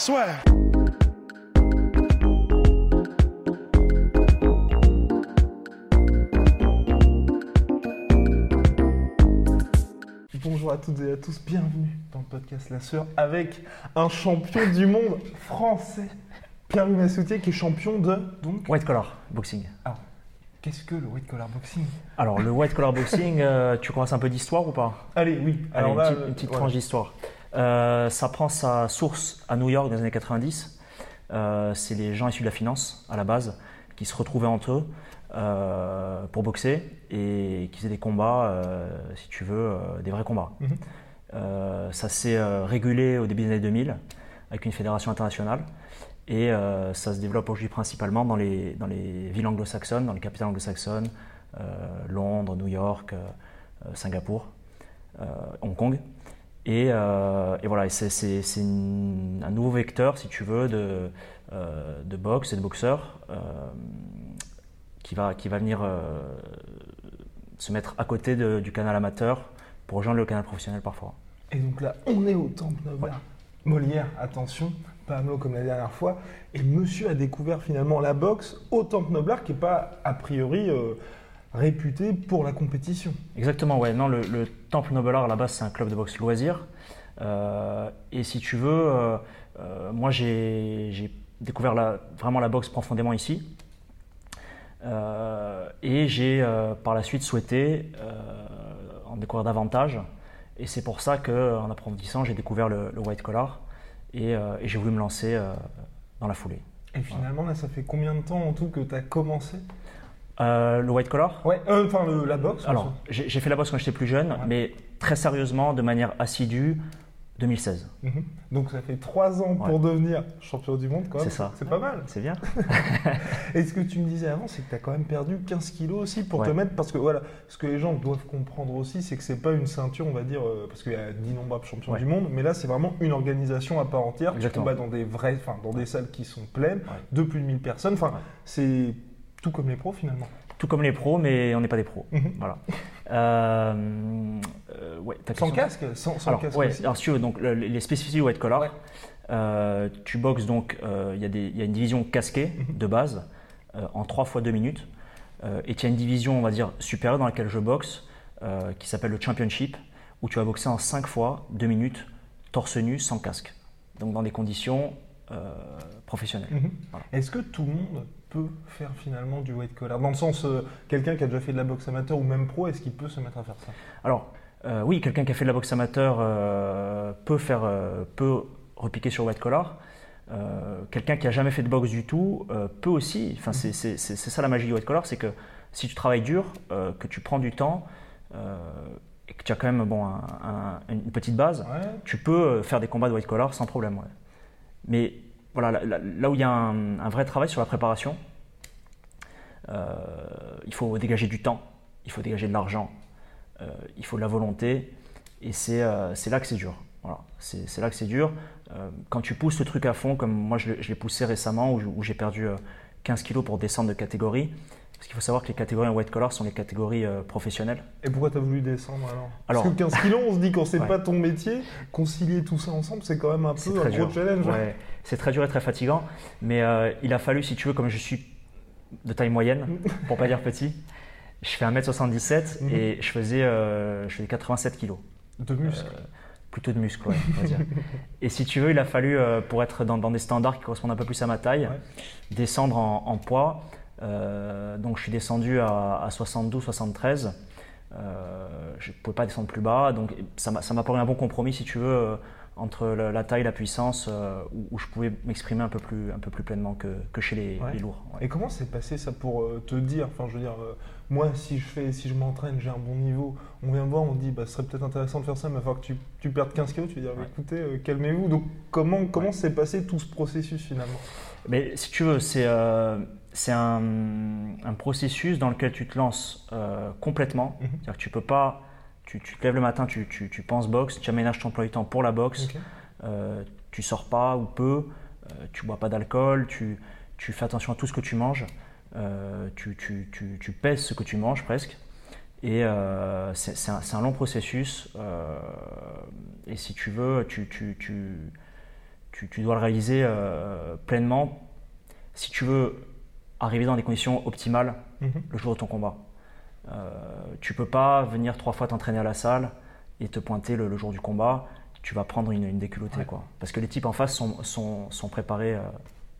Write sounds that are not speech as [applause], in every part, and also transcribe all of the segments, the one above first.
Swear. Bonjour à toutes et à tous, bienvenue dans le podcast La Sœur avec un champion du monde français, Pierre-Louis Massoutier, qui est champion de donc. White collar boxing. Alors, qu'est-ce que le white collar boxing? Alors le white collar boxing, euh, tu commences un peu d'histoire ou pas? Allez, oui. Allez, Alors une, là, petite, euh, une petite tranche d'histoire. Euh, ça prend sa source à New York dans les années 90. Euh, c'est les gens issus de la finance à la base qui se retrouvaient entre eux euh, pour boxer et qui faisaient des combats, euh, si tu veux, euh, des vrais combats. Mhm. Ça s'est régulé au début des années 2000 avec une fédération internationale et ça se développe aujourd'hui principalement dans les, dans les villes anglo-saxonnes, dans les capitales anglo-saxonnes, Londres, New York, Singapour, Hong Kong. Et, euh, et voilà, c'est, un nouveau vecteur, si tu veux, de, euh, de boxe et de boxeurs euh, qui, va, qui va venir se mettre à côté de- du canal amateur pour rejoindre le canal professionnel parfois. Et donc là, on est au Temple Noblar. Molière, attention, pas mot comme la dernière fois. Et monsieur a découvert finalement la boxe au Temple Noblar, qui n'est pas a priori euh, réputé pour la compétition. Exactement, ouais. Non, le, le Temple Nobelard, à la base, c'est un club de boxe loisir. Euh, et si tu veux, euh, euh, moi, j'ai découvert la- vraiment la boxe profondément ici. Et j'ai par la suite souhaité en découvrir davantage. Et c'est pour ça qu'en approfondissant, j'ai découvert le, le white collar. Et, et j'ai voulu me lancer dans la foulée. Et finalement, là, ça fait combien de temps en tout que tu as commencé? Euh, le white collar Ouais, euh, enfin, le- la boxe. Alors, j'ai fait la boxe quand j'étais plus jeune, Ouais. mais très sérieusement, de manière assidue, 2016. Mhm. Donc ça fait trois ans pour devenir champion du monde, quand même. C'est ça. C'est pas mal. [laughs] C'est bien [laughs] Et ce que tu me disais avant, c'est que tu as quand même perdu 15 kilos aussi pour te mettre. Parce que voilà, ce que les gens doivent comprendre aussi, c'est que c'est pas une ceinture, on va dire, euh, parce qu'il y a d'innombrables champions Ouais. du monde, mais là, c'est vraiment une organisation à part entière. Exactement. Tu combats dans des enfin, dans des salles qui sont pleines, de plus de 1000 personnes. Enfin, c'est tout comme les pros finalement. Tout comme les pros, mais on n'est pas des pros. Mhm. Voilà. [laughs] Euh, euh, ouais, Sans casque Sans, sans alors, casque ouais, aussi alors, si tu veux, donc, le- les spécificités du white collar, euh, tu boxes donc, il y, a y une division casquée Mhm. de base en 3 fois 2 minutes. Et tu as une division, on va dire, supérieure dans laquelle je boxe, qui s'appelle le championship, où tu vas boxer en 5 fois 2 minutes, torse nu, sans casque. Donc dans des conditions euh, professionnelles. Mhm. Voilà. Est-ce que tout le monde peut faire finalement du white collar Dans le sens, euh, quelqu'un qui a déjà fait de la boxe amateur ou même pro, est-ce qu'il peut se mettre à faire ça? Alors, euh, oui, quelqu'un qui a fait de la boxe amateur euh, peut, faire, peut repiquer sur white collar. Quelqu'un qui a jamais fait de boxe du tout peut aussi. Enfin, c'est, ça la magie du white collar, c'est que si tu travailles dur, que tu prends du temps et que tu as quand même bon, un- un- une petite base, Ouais. tu peux faire des combats de white collar sans problème. ouais. Mais voilà, là, où il y a un, vrai travail sur la préparation, euh, il faut dégager du temps, il faut dégager de l'argent, euh, il faut de la volonté, et c'est euh, là que c'est dur. Voilà, c'est là que c'est dur. Quand tu pousses le truc à fond, comme moi je l'ai poussé récemment, où, j'ai perdu euh, 15 kilos pour descendre de catégorie, parce qu'il faut savoir que les catégories en white collar sont les catégories euh, professionnelles. Et pourquoi tu as voulu descendre alors? Alors- Parce que 15 kilos, on se dit quand c'est [laughs] Ouais. pas ton métier, concilier tout ça ensemble, c'est quand même un peu un gros challenge. hein. Ouais, c'est très dur et très fatigant. Mais euh, il a fallu, si tu veux, comme je suis de taille moyenne, [laughs] pour pas dire petit, je fais 1m77 Mhm. et je faisais, euh, je faisais 87 kilos. De muscles. Plutôt de muscles, ouais, on va dire. [laughs] Et si tu veux, il a fallu, pour être dans, dans des standards qui correspondent un peu plus à ma taille, Ouais. descendre en, en poids. Euh, donc je suis descendu à, à 72, 73. Euh, je ne pouvais pas descendre plus bas. Donc ça m'a ça un bon compromis, si tu veux, euh, entre la, la taille, la puissance, euh, où, où je pouvais m'exprimer un peu plus, un peu plus pleinement que, que chez les, Ouais. les lourds. ouais. Et comment s'est passé ça pour euh, te dire Enfin, je veux dire, euh, moi, si je fais, si je m'entraîne, j'ai un bon niveau. On vient me voir, on me dit, bah, ce serait peut-être intéressant de faire ça, mais il va falloir que tu, tu perdes 15 kilos. Tu vas dire, Ouais. écoutez, euh, calmez-vous. Donc, comment, s'est passé tout ce processus finalement? Mais si tu veux, c'est euh, c'est un, un processus dans lequel tu te lances euh, complètement. Mhm. C'est-à-dire que tu peux pas. Tu, tu te lèves le matin, tu, tu, tu penses boxe, tu aménages ton emploi du temps pour la boxe, Ok. euh, tu sors pas ou peu, euh, tu bois pas d'alcool, tu, tu fais attention à tout ce que tu manges, euh, tu, tu, tu, tu pèses ce que tu manges presque. Et euh, c'est un, un long processus. euh, et si tu veux, tu, tu, tu, tu, tu dois le réaliser pleinement si tu veux arriver dans des conditions optimales Mhm. le jour de ton combat. Euh, tu peux pas venir trois fois t'entraîner à la salle et te pointer le, le jour du combat. Tu vas prendre une, une déculottée, Ouais. quoi. Parce que les types en face sont, sont, sont préparés euh,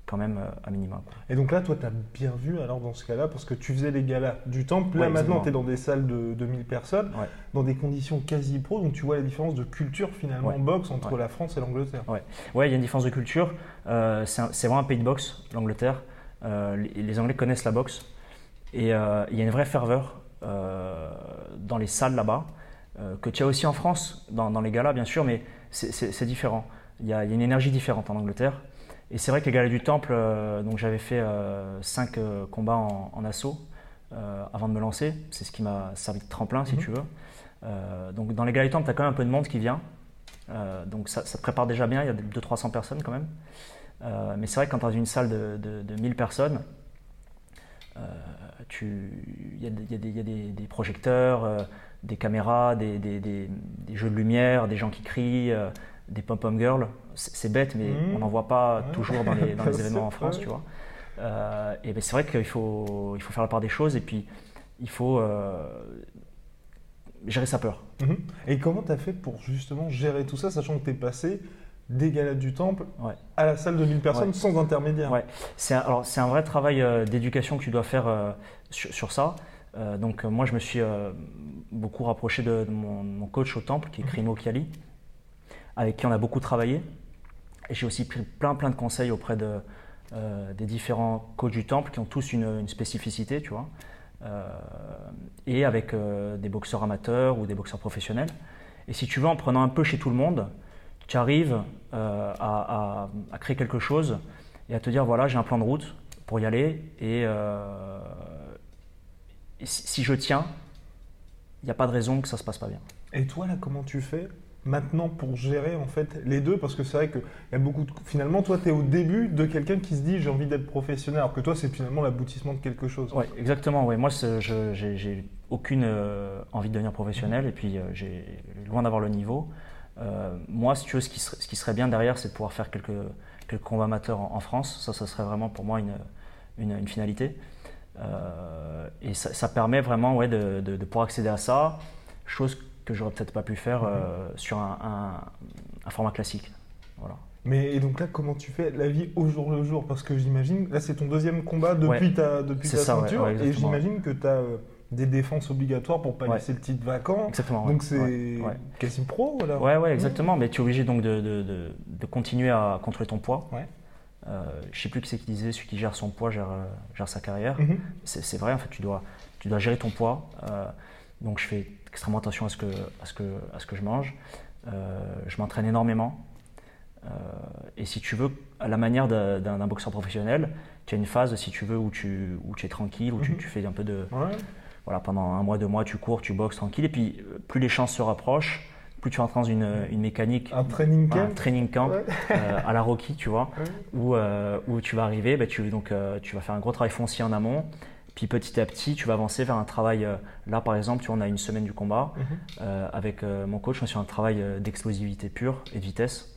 quand même euh, à minima. quoi. Et donc là, toi, tu as bien vu alors dans ce cas-là, parce que tu faisais les galas du temple. Là, Ouais, maintenant, tu es dans des salles de 2000 personnes, Ouais. dans des conditions quasi pro. Donc, tu vois la différence de culture finalement Ouais. en boxe entre la France et l'Angleterre. Ouais, il y a une différence de culture. Euh, c'est vraiment un pays de boxe, l'Angleterre. Euh, les, les Anglais connaissent la boxe. Et euh, il y a une vraie ferveur dans les salles là-bas, euh, que tu as aussi en France, dans, dans les galas bien sûr, mais c'est- différent. Il y, a, il y a une énergie différente en Angleterre. Et c'est vrai que les galas du Temple, euh, donc j'avais fait 5 combats en, en assaut euh, avant de me lancer. C'est ce qui m'a servi de tremplin, si Mhm. tu veux. Euh, donc dans les galas du Temple, tu as quand même un peu de monde qui vient. Euh, donc ça, ça te prépare déjà bien, il y a 200-300 personnes quand même. Euh, mais c'est vrai que quand tu as une salle de, de- de 1000 personnes, euh, il y a, des- il y a des- il y a des, des projecteurs, euh, des caméras, des, jeux de lumière, des gens qui crient, euh, des pom-pom girls. C'est bête, mais Mhm. on n'en voit pas Ouais. toujours dans les, dans les [laughs] C'est événements en France, vrai. tu vois. Euh, et ben, c'est vrai qu'il faut, il faut faire la part des choses et puis il faut euh, gérer sa peur. Mhm. Et comment tu as fait pour justement gérer tout ça, sachant que tu es passé des galas du temple Ouais. à la salle de 1000 personnes Ouais. sans intermédiaire Ouais. C'est un, alors, c'est un vrai travail euh, d'éducation que tu dois faire euh, sur, sur ça. Euh, donc, moi, je me suis beaucoup rapproché de, de mon, mon coach au temple, qui est Crimo Chiali, avec qui on a beaucoup travaillé. Et j'ai aussi pris plein, plein de conseils auprès de, des différents coachs du temple qui ont tous une, une spécificité, tu vois. Et avec des boxeurs amateurs ou des boxeurs professionnels. Et si tu veux, en prenant un peu chez tout le monde, tu arrives euh, à, à- à créer quelque chose et à te dire voilà, j'ai un plan de route pour y aller et, euh, et si, si je tiens, il n'y a pas de raison que ça se passe pas bien. Et toi, là, comment tu fais maintenant pour gérer en fait les deux? Parce que c'est vrai qu'il y a beaucoup de... Finalement, toi, tu es au début de quelqu'un qui se dit j'ai envie d'être professionnel, alors que toi, c'est finalement l'aboutissement de quelque chose. Ouais, exactement. Ouais. Moi, j'ai aucune euh, envie de devenir professionnel et puis j'ai loin d'avoir le niveau. Euh, moi, si tu veux, ce qui, serait, ce qui serait bien derrière, c'est de pouvoir faire quelques, quelques combats amateurs en, en France. Ça, ça serait vraiment pour moi une, une, une finalité. Euh, et ça, ça permet vraiment ouais, de, de- de pouvoir accéder à ça, chose que j'aurais peut-être pas pu faire euh, sur un, un- un format classique. Voilà. Mais et donc là, comment tu fais la vie au jour le jour? Parce que j'imagine, là, c'est ton deuxième combat depuis Ouais. ta, depuis ta ça, ouais, ceinture, ouais, et exactement, j'imagine que tu as des défenses obligatoires pour pas Ouais. laisser le titre vacant. Exactement. ouais. Donc c'est Ouais, quasi pro, voilà. Ouais, ouais, exactement. Mais tu es obligé donc de, de- de- de continuer à contrôler ton poids. Ouais. Euh, je sais plus qui c'est qui disait, celui qui gère son poids gère, euh, gère sa carrière. Mhm. C'est vrai, en fait, tu dois, tu dois gérer ton poids. Euh, donc je fais extrêmement attention à ce que, à ce que, à ce que je mange. Euh, je m'entraîne énormément. Et si tu veux, à la manière d'un boxeur professionnel, tu as une phase, si tu veux, où tu, où tu es tranquille, où tu, tu fais un peu de, Ouais. Voilà, pendant un mois, deux mois, tu cours, tu boxes tranquille. Et puis, euh, plus les chances se rapprochent, plus tu entres dans une, une mécanique, Un training un camp. training camp Ouais. euh, à la Rocky, tu vois, Ouais. où, euh, où tu vas arriver, bah, tu, donc, euh, tu vas faire un gros travail foncier en amont. Puis petit à petit, tu vas avancer vers un travail. euh, là, par exemple, tu vois, on a une semaine du combat. Mhm. Euh, avec euh, mon coach, on est sur un travail euh, d'explosivité pure et de vitesse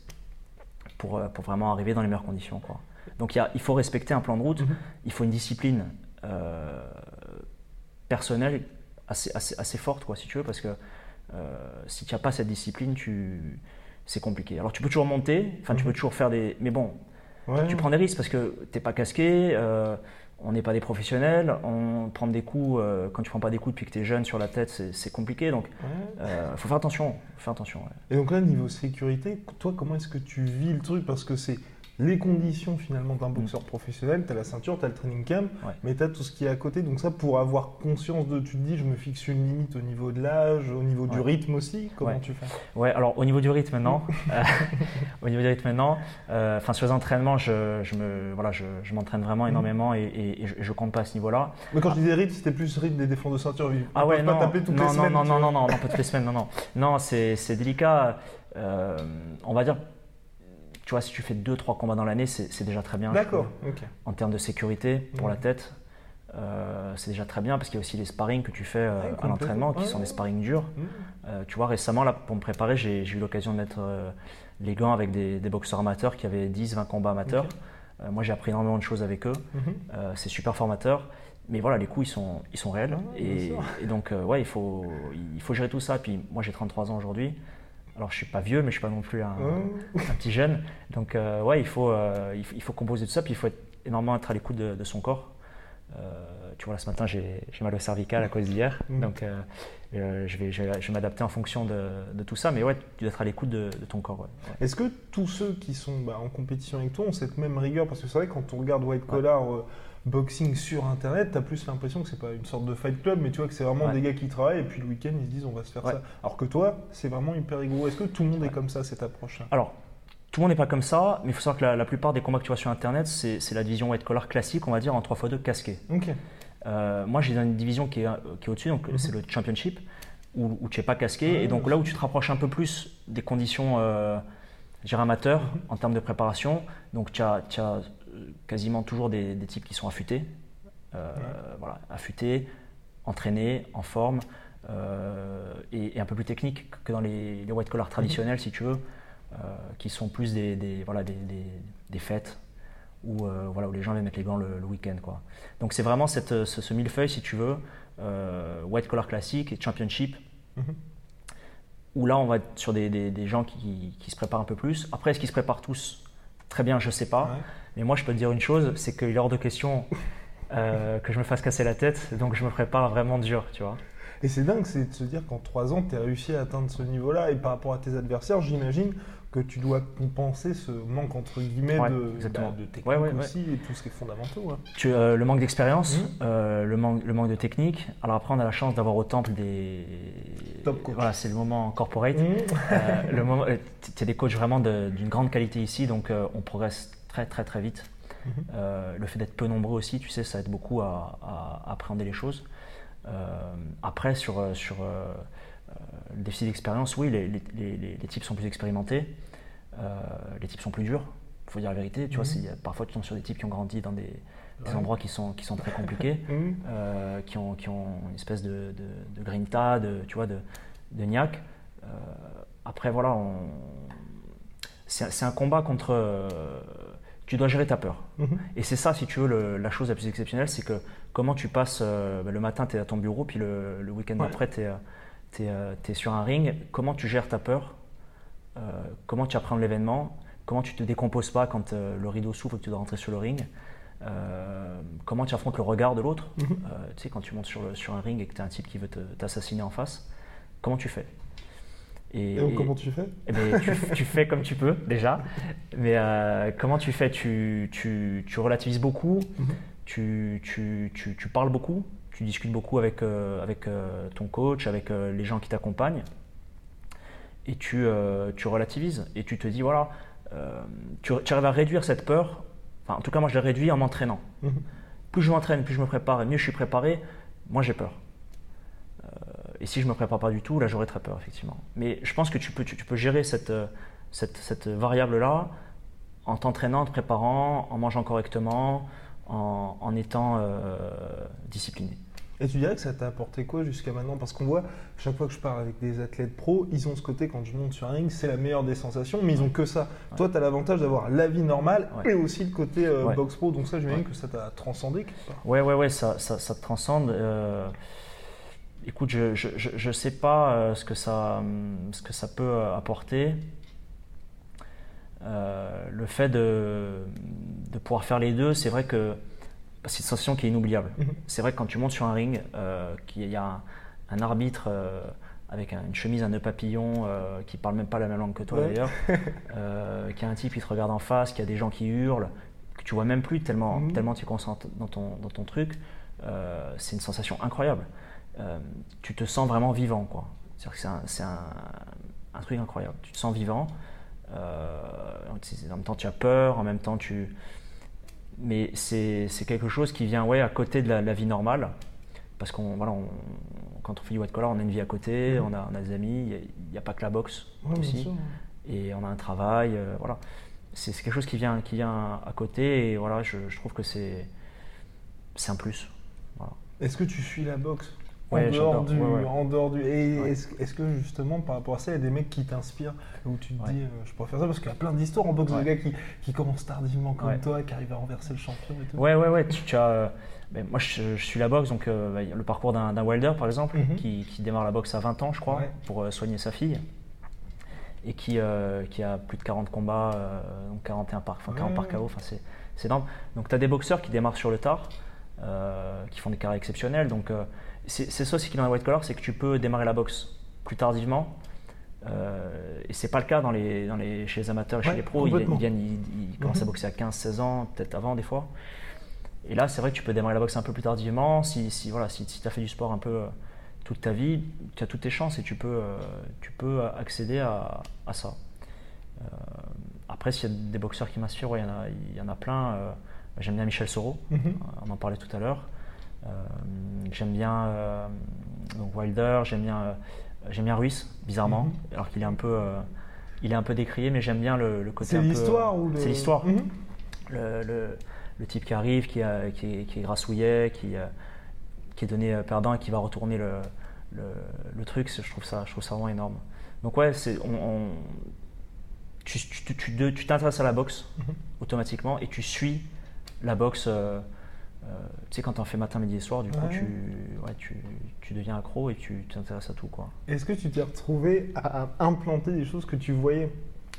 pour, euh, pour vraiment arriver dans les meilleures conditions. Quoi. Donc il, y a- il faut respecter un plan de route, Mhm. il faut une discipline euh, personnelle assez, assez, assez forte, quoi, si tu veux, parce que euh, si tu n'as pas cette discipline, tu... c'est compliqué. Alors tu peux toujours monter, enfin tu Mhm. peux toujours faire des... Mais bon, Ouais. tu prends des risques parce que tu n'es pas casqué, euh, on n'est pas des professionnels, on prend des coups, euh, quand tu prends pas des coups depuis que tu es jeune sur la tête, c'est compliqué, donc il Ouais. faut faire attention, faut faire attention. ouais. Et donc là, niveau sécurité, toi, comment est-ce que tu vis le truc? Parce que c'est les conditions finalement d'un boxeur professionnel, tu as la ceinture, tu as le training camp, Mm. Ouais. mais tu as tout ce qui est à côté. Donc ça, pour avoir conscience de, tu te dis, je me fixe une limite au niveau de l'âge, au niveau du rythme aussi, comment Ouais. tu fais? Ouais, alors au niveau du rythme maintenant, [laughs] euh, au niveau du rythme maintenant, euh, enfin sur les entraînements, je, je me, voilà, je, je m'entraîne vraiment Mhm. énormément et, et- et je, je compte pas à ce niveau-là. Mais quand je disais rythme, c'était plus rythme des défenses de ceinture. Ils Ah ouais, pas non, taper toutes non, les non, semaines. non, non, non, non, non, pas toutes les semaines, non, non, non, c'est c'est délicat. Euh, on va dire, tu vois, si tu fais deux, trois combats dans l'année, c'est déjà très bien. D'accord, trouve. ok. En termes de sécurité pour la tête, euh, c'est déjà très bien parce qu'il y a aussi les sparring que tu fais euh, Ouais, à l'entraînement, qui sont Ouais. des sparring durs. Mhm. Euh, tu vois, récemment, là, pour me préparer, j'ai eu l'occasion de mettre euh, les gants avec des, des boxeurs amateurs qui avaient 10, 20 combats amateurs. Moi, j'ai appris énormément de choses avec eux. Euh, c'est super formateur. Mais voilà, les coups, ils sont, ils sont réels. Ah et, et donc, ouais, il faut, il faut gérer tout ça. Puis moi, j'ai 33 ans aujourd'hui. Alors, je suis pas vieux, mais je suis pas non plus un, un petit jeune. Donc, euh, ouais, il faut, euh, il faut, il faut composer tout ça. Puis il faut être, énormément être à l'écoute de, de son corps. Euh, tu vois, là, ce matin, j'ai mal au cervical à cause d'hier. Mhm. Donc, euh, euh, je vais, je vais, m'adapter en fonction de, de tout ça. Mais ouais, tu dois être à l'écoute de, de ton corps. ouais. Ouais. Est-ce que tous ceux qui sont bah, en compétition avec toi ont cette même rigueur? Parce que c'est vrai, quand on regarde White Collar euh, Boxing sur Internet, tu as plus l'impression que c'est pas une sorte de fight club, mais tu vois que c'est vraiment des gars qui travaillent et puis le week-end ils se disent on va se faire ça. Alors que toi, c'est vraiment hyper rigoureux. Est-ce que tout le monde est comme ça, cette approche-là? Alors, tout le monde n'est pas comme ça, mais il faut savoir que la, la plupart des combats que tu vois sur Internet, c'est la division white collar classique, on va dire, en 3x2 casqué. Euh, moi, j'ai une division qui est, qui est au-dessus, donc Mhm. c'est le championship, où, où tu n'es pas casqué, Ouais, et donc là où tu te rapproches un peu plus des conditions, euh, amateurs Mhm. en termes de préparation, donc tu as, euh, quasiment toujours des, des types qui sont affûtés, euh, voilà, affûtés, entraînés, en forme, et, et un peu plus techniques que dans les, les white collar traditionnels, si tu veux, qui sont plus des, des- voilà, des, des- des fêtes où, euh, voilà, où les gens viennent mettre les gants le, le week-end. Quoi. Donc c'est vraiment cette, ce, ce millefeuille, si tu veux, euh, white collar classique et championship, Mhm. où là on va être sur des, des- des gens qui, qui se préparent un peu plus. Après, est-ce qu'ils se préparent tous? Très bien, je sais pas. Ouais. Mais moi, je peux te dire une chose, c'est qu'il est hors de question euh, que je me fasse casser la tête, donc je me prépare vraiment dur, tu vois. Et c'est dingue, c'est de se dire qu'en 3 ans, tu as réussi à atteindre ce niveau-là. Et par rapport à tes adversaires, j'imagine que tu dois compenser ce manque, entre guillemets, Ouais, de, bah, de technique Ouais, ouais, ouais. aussi et tout ce qui est fondamentaux. Tu, euh, le manque d'expérience, Mhm. euh, le, manque, le manque de technique. Alors après, on a la chance d'avoir au temple des... Top coach. Voilà, c'est le moment corporate. Mhm. Euh, le moment, euh, tu as des coachs vraiment d'une grande qualité ici, donc euh, on progresse très très très vite. Euh, le fait d'être peu nombreux aussi, tu sais, ça aide beaucoup à, à- à appréhender les choses. Euh, après, sur, euh, sur euh, le déficit d'expérience, oui, les, les, les- les- les types sont plus expérimentés, les types sont plus durs, il faut dire la vérité. Tu vois, Mhm. parfois tu tombes sur des types qui ont grandi dans des, des Ouais. endroits qui sont, qui sont très compliqués [laughs] Mhm. euh, qui, ont, qui ont une espèce de, de, de grinta, de, tu vois, de, de niaque. Euh, après, voilà, on... c'est un combat contre. euh, tu dois gérer ta peur. Mhm. Et c'est ça, si tu veux, le- la chose la plus exceptionnelle, c'est que comment tu passes. euh, bah, le matin, tu es à ton bureau, puis le, le week-end Ouais. d'après, tu es, sur un ring. Comment tu gères ta peur Euh, Comment tu appréhendes l'événement Comment tu te décomposes pas quand euh, le rideau s'ouvre et que tu dois rentrer sur le ring Euh, Comment tu affrontes le regard de l'autre Mhm. Tu sais, quand tu montes sur, le- sur un ring et que tu as un type qui veut te- t'assassiner en face, comment tu fais? Et donc, et- comment tu fais? eh ben, tu, tu fais comme tu peux déjà, mais comment tu fais? Tu, tu, tu relativises beaucoup, Mhm. Tu, tu, tu, tu parles beaucoup, tu discutes beaucoup avec, euh, avec euh, ton coach, avec euh, les gens qui t'accompagnent, et tu, tu relativises, et tu te dis, voilà, tu, arrives à réduire cette peur, enfin en tout cas moi je l'ai réduit en m'entraînant. Mhm. Plus je m'entraîne, plus je me prépare, et mieux je suis préparé, moins j'ai peur. Et si je ne me prépare pas du tout, là j'aurais très peur, effectivement. Mais je pense que tu peux, tu, tu peux gérer cette, cette, cette variable-là en t'entraînant, en te préparant, en mangeant correctement, en, en étant euh, discipliné. Et tu dirais que ça t'a apporté quoi jusqu'à maintenant? Parce qu'on voit, chaque fois que je parle avec des athlètes pros, ils ont ce côté, quand je monte sur un ring, c'est la meilleure des sensations, mais ils ont que ça. Toi, tu as l'avantage d'avoir la vie normale Ouais. et aussi le côté euh, box pro, donc ça, j'imagine que ça t'a transcendé quelque part. Ouais, ouais, ouais, ça, ça, ça te transcende. Euh, écoute, je, je, je, je sais pas euh, ce, que ça, ce que ça peut apporter. Le fait de, de pouvoir faire les deux, c'est vrai que c'est une sensation qui est inoubliable. Mhm. C'est vrai que quand tu montes sur un ring, euh, qu'il y a un, un arbitre euh, avec un- une chemise, un nœud papillon, euh, qui parle même pas la même langue que toi Ouais. d'ailleurs, [laughs] euh, qu'il y a un type qui te regarde en face, qu'il y a des gens qui hurlent, que tu vois même plus tellement, Mhm. tellement tu es concentré dans ton, dans ton truc, c'est une sensation incroyable. Tu te sens vraiment vivant, quoi. C'est-à-dire que c'est un, un- truc incroyable. Tu te sens vivant. en même temps, tu as peur, en même temps, tu. Mais c'est c'est quelque chose qui vient ouais, à côté de la, la vie normale. Parce qu'on voilà, on- quand on fait du white collar, on a une vie à côté, Mhm. on, a, on a des amis, il n'y a, pas que la boxe Ouais, bien aussi. sûr. Et on a un travail, euh, voilà. C'est c'est quelque chose qui vient, qui vient à côté et voilà, je, je trouve que c'est c'est un plus. Voilà. Est-ce que tu suis la boxe? Ouais, en, dehors du, Ouais, ouais. en dehors du. Et est-ce que justement, par rapport à ça, il y a des mecs qui t'inspirent où tu te dis, euh, je pourrais faire ça Parce qu'il y a plein d'histoires en boxe de gars qui, qui commencent tardivement comme toi, qui arrivent à renverser le champion et tout. Ouais, ouais, ouais. Tu, tu as, euh, ben, moi, je, je suis la boxe, donc euh, ben, le parcours d'un Wilder, par exemple, Mhm. qui, qui démarre la boxe à 20 ans, je crois, pour soigner sa fille, et qui, euh, qui a plus de 40 combats, euh, donc 41 par, enfin, 40 par Ouais. KO, enfin, c'est c'est énorme. Donc, tu as des boxeurs qui démarrent sur le tard, qui font des carrières exceptionnelles. Donc, euh, c'est ça aussi qui est dans la white collar, c'est que tu peux démarrer la boxe plus tardivement. Euh, et c'est pas le cas dans les, dans les, chez les amateurs et chez Ouais, les pros. Ils, viennent, ils, ils commencent à Mhm. boxer à 15-16 ans, peut-être avant des fois. Et là, c'est vrai que tu peux démarrer la boxe un peu plus tardivement. Si, si, voilà, si, tu as fait du sport un peu euh, toute ta vie, tu as toutes tes chances et tu peux, euh, tu peux accéder à, à ça. Euh, après, s'il y a des boxeurs qui m'inspirent, ouais, il y a- il y, en a plein. Euh, J'aime bien Michel Soro, Mhm. on en parlait tout à l'heure. Euh, j'aime bien euh, donc Wilder, j'aime bien, euh, j'aime bien Ruiz, bizarrement, Mhm. alors qu'il est un peu, euh, il est un peu décrié, mais j'aime bien le, le côté. C'est l'histoire ou le... C'est l'histoire Mhm. le, le- le type qui arrive, qui, a- qui, est, qui est grassouillet, qui, euh, qui est donné euh, perdant et qui va retourner le, le, truc, je trouve, ça, je trouve ça vraiment énorme. Donc ouais, c'est, on, on- tu, tu, tu, tu- tu t'intéresses à la boxe automatiquement et tu suis la boxe. euh, euh, tu sais, quand tu en fais matin, midi et soir, du coup, Ouais. tu, ouais, tu, tu deviens accro et tu t'intéresses à tout. Quoi. Est-ce que tu t'es retrouvé à, à implanter des choses que tu voyais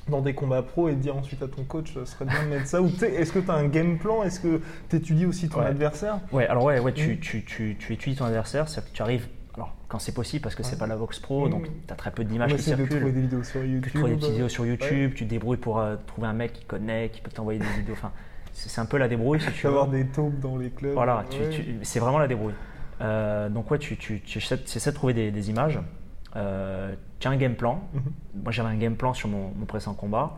dans des combats pro et dire ensuite à ton coach, ce serait bien de mettre ça? Ou tu est-ce que tu as un game plan? Est-ce que tu étudies aussi ton Ouais. adversaire? Ouais, alors ouais, ouais tu, Mhm. tu, tu, tu étudies ton adversaire, c'est-à-dire que tu arrives, alors quand c'est possible, parce que c'est Ouais. pas la boxe pro, Mhm. donc tu as très peu d'images qui circulent. trouver des vidéos sur Tu YouTube. trouves des petites vidéos sur. YouTube, tu te débrouilles pour euh, trouver un mec qui connaît, qui peut t'envoyer des vidéos. Enfin, c'est un peu la débrouille si tu avoir des taupes dans les clubs. Voilà, tu- Ouais. tu- c'est vraiment la débrouille. Euh, donc ouais, tu, tu, tu essaies, de trouver des, des images. Euh, tu as un game plan. Mhm. Moi j'avais un game plan sur mon, mon précédent combat.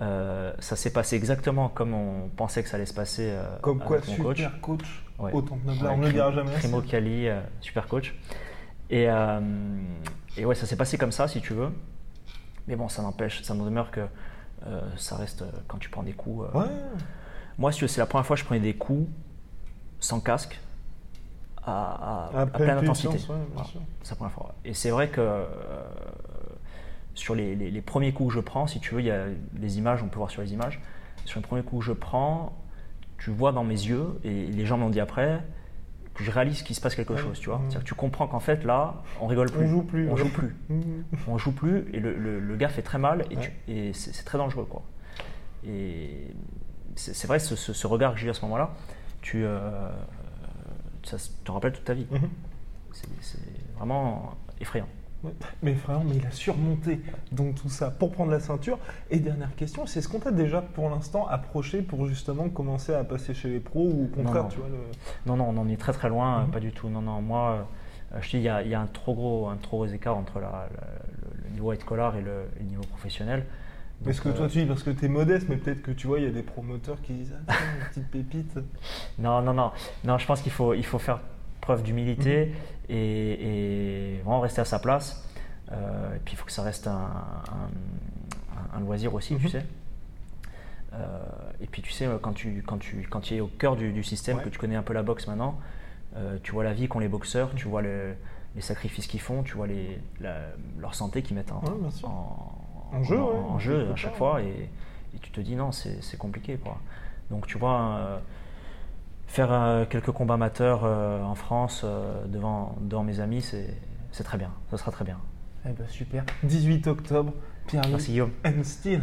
Euh, ça s'est passé exactement comme on pensait que ça allait se passer euh, Comme quoi, avec mon super coach. coach, Ouais. au Temple Noble. Ouais, on ne le dira jamais. Crimo Cali, super coach. Et, et ouais, ça s'est passé comme ça, si tu veux. Mais bon, ça n'empêche, ça n'en demeure que ça reste quand tu prends des coups. Ouais. Moi, si c'est la première fois que je prenais des coups sans casque à, à- à Après pleine intensité. ouais, Voilà, c'est la première fois. Et c'est vrai que euh, sur les, les- les premiers coups que je prends, si tu veux, il y a les images, on peut voir sur les images. Sur les premiers coups que je prends, tu vois dans mes yeux, et les gens m'ont dit après, que je réalise qu'il se passe quelque Ouais. chose, tu vois. Que tu comprends qu'en fait, là, on rigole plus. On joue plus. On joue plus. [laughs] Mhm. On joue plus, et le, le- le gars fait très mal, et, Ouais. c'est très dangereux, quoi. Et c'est vrai, ce, ce- ce regard que j'ai eu à ce moment-là, tu, euh, ça te rappelle toute ta vie. Mhm. C'est c'est vraiment effrayant. Ouais. Mais frère, mais il a surmonté donc tout ça pour prendre la ceinture. Et dernière question, c'est ce qu'on t'a déjà pour l'instant approché pour justement commencer à passer chez les pros ou au contraire, non. tu vois le... Non, non, on en est très très loin, Mhm. pas du tout. Non, non, moi, euh, je te dis, il y a, il y a un trop gros, un trop gros écart entre la- la- le, le niveau white collar et le, et le niveau professionnel. Ce que toi tu dis parce que t'es modeste, mais peut-être que tu vois, il y a des promoteurs qui disent ah, une petite pépite. Non, non, non. Non, je pense qu'il faut, il faut faire preuve d'humilité Mhm. et, et vraiment rester à sa place. Euh, et puis il faut que ça reste un, un- un loisir aussi, tu Mhm. sais. Euh, et puis tu sais, quand tu, quand tu, quand tu es au cœur du, du système, Ouais. que tu connais un peu la boxe maintenant, euh, tu vois la vie qu'ont les boxeurs, tu vois le- les sacrifices qu'ils font, tu vois les, la- leur santé qu'ils mettent Ouais, en- En jeu, en- ouais, en jeu à chaque fois. Et, et tu te dis non, c'est c'est compliqué. Quoi. Donc tu vois, euh, faire euh, quelques combats amateurs euh, en France euh, devant, devant mes amis, c'est très bien. Ça sera très bien. Eh ben super. 18 octobre, Pierre Merci Guillaume. and Steel.